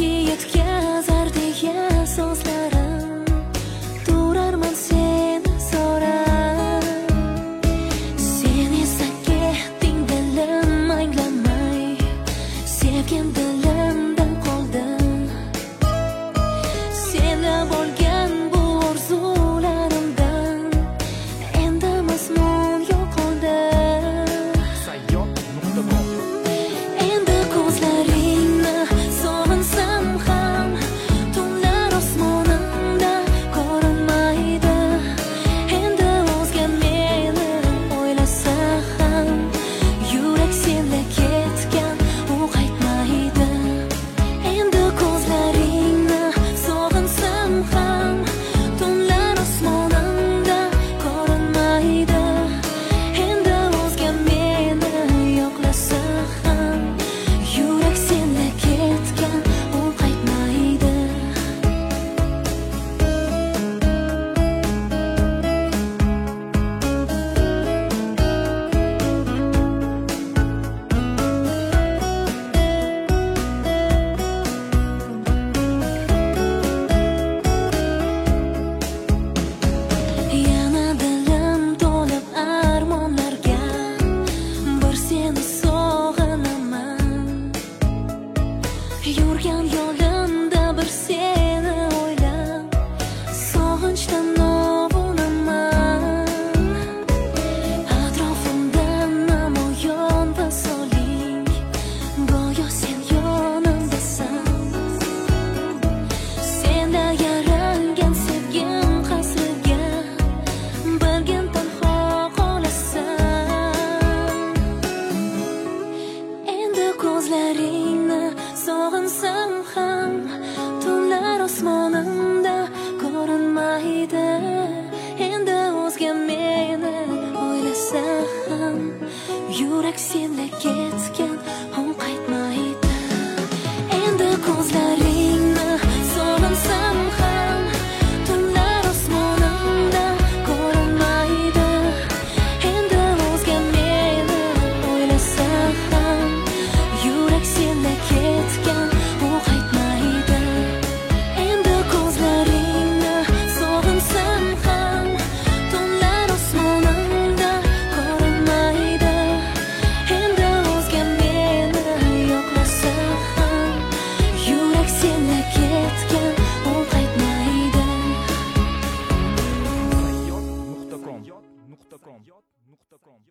Takie jedkie 飘摇 yurak senga ketgan sayyod.com